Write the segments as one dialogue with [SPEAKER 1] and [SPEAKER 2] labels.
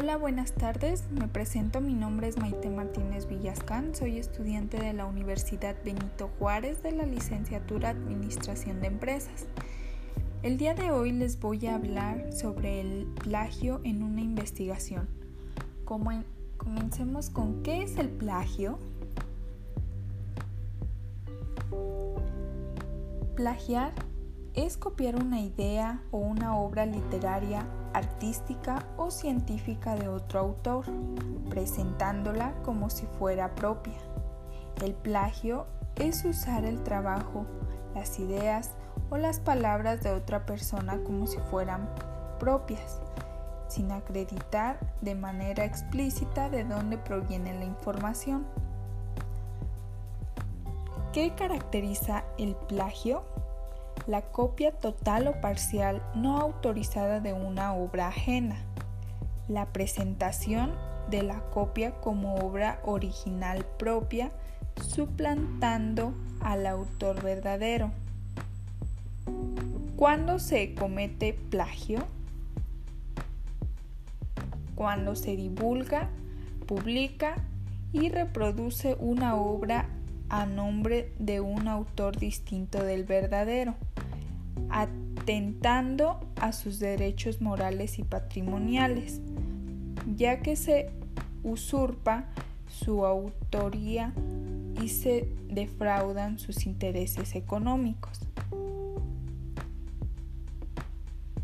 [SPEAKER 1] Hola, buenas tardes. Me presento, mi nombre es Maite Martínez Villascán, soy estudiante de la Universidad Benito Juárez de la licenciatura Administración de Empresas. El día de hoy les voy a hablar sobre el plagio en una investigación. comencemos con qué es el plagio. Plagiar es copiar una idea o una obra literaria, artística o científica de otro autor, presentándola como si fuera propia. El plagio es usar el trabajo, las ideas o las palabras de otra persona como si fueran propias, sin acreditar de manera explícita de dónde proviene la información. ¿Qué caracteriza el plagio? La copia total o parcial no autorizada de una obra ajena, la presentación de la copia como obra original propia, suplantando al autor verdadero. ¿Cuándo se comete plagio? Cuando se divulga, publica y reproduce una obra a nombre de un autor distinto del verdadero atentando a sus derechos morales y patrimoniales, ya que se usurpa su autoría y se defraudan sus intereses económicos.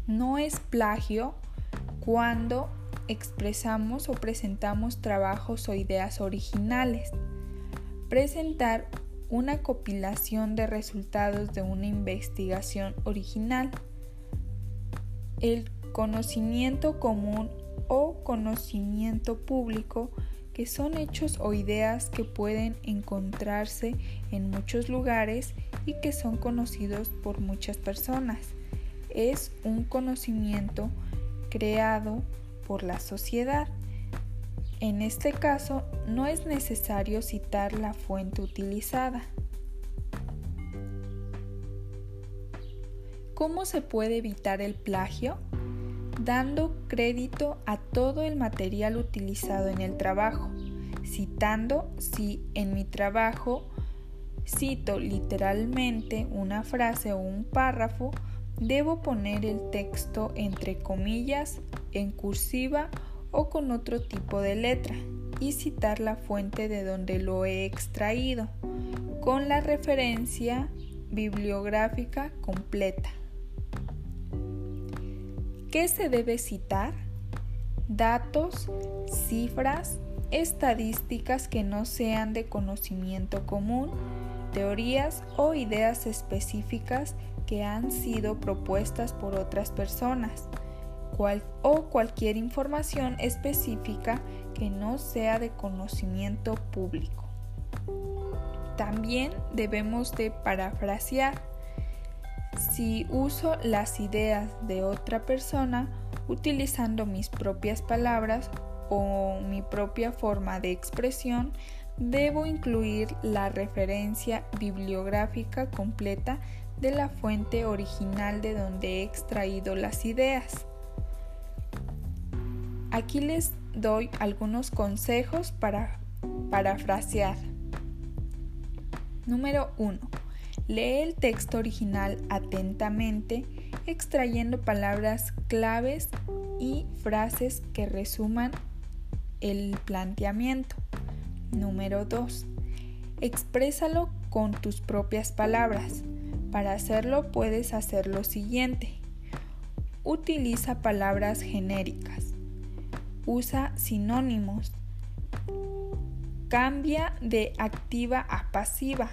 [SPEAKER 1] No es plagio cuando expresamos o presentamos trabajos o ideas originales. Presentar una compilación de resultados de una investigación original. El conocimiento común o conocimiento público que son hechos o ideas que pueden encontrarse en muchos lugares y que son conocidos por muchas personas. Es un conocimiento creado por la sociedad en este caso, no es necesario citar la fuente utilizada. ¿Cómo se puede evitar el plagio? Dando crédito a todo el material utilizado en el trabajo, citando si en mi trabajo cito literalmente una frase o un párrafo, debo poner el texto entre comillas, en cursiva o con otro tipo de letra y citar la fuente de donde lo he extraído con la referencia bibliográfica completa. ¿Qué se debe citar? Datos, cifras, estadísticas que no sean de conocimiento común, teorías o ideas específicas que han sido propuestas por otras personas o cualquier información específica que no sea de conocimiento público. También debemos de parafrasear. Si uso las ideas de otra persona utilizando mis propias palabras o mi propia forma de expresión, debo incluir la referencia bibliográfica completa de la fuente original de donde he extraído las ideas. Aquí les doy algunos consejos para parafrasear. Número 1. Lee el texto original atentamente, extrayendo palabras claves y frases que resuman el planteamiento. Número 2. Exprésalo con tus propias palabras. Para hacerlo puedes hacer lo siguiente. Utiliza palabras genéricas usa sinónimos. Cambia de activa a pasiva.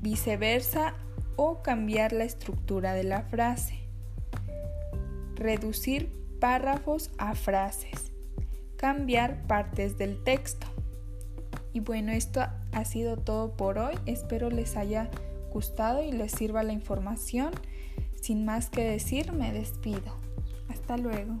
[SPEAKER 1] Viceversa o cambiar la estructura de la frase. Reducir párrafos a frases. Cambiar partes del texto. Y bueno, esto ha sido todo por hoy. Espero les haya gustado y les sirva la información. Sin más que decir, me despido. Hasta luego.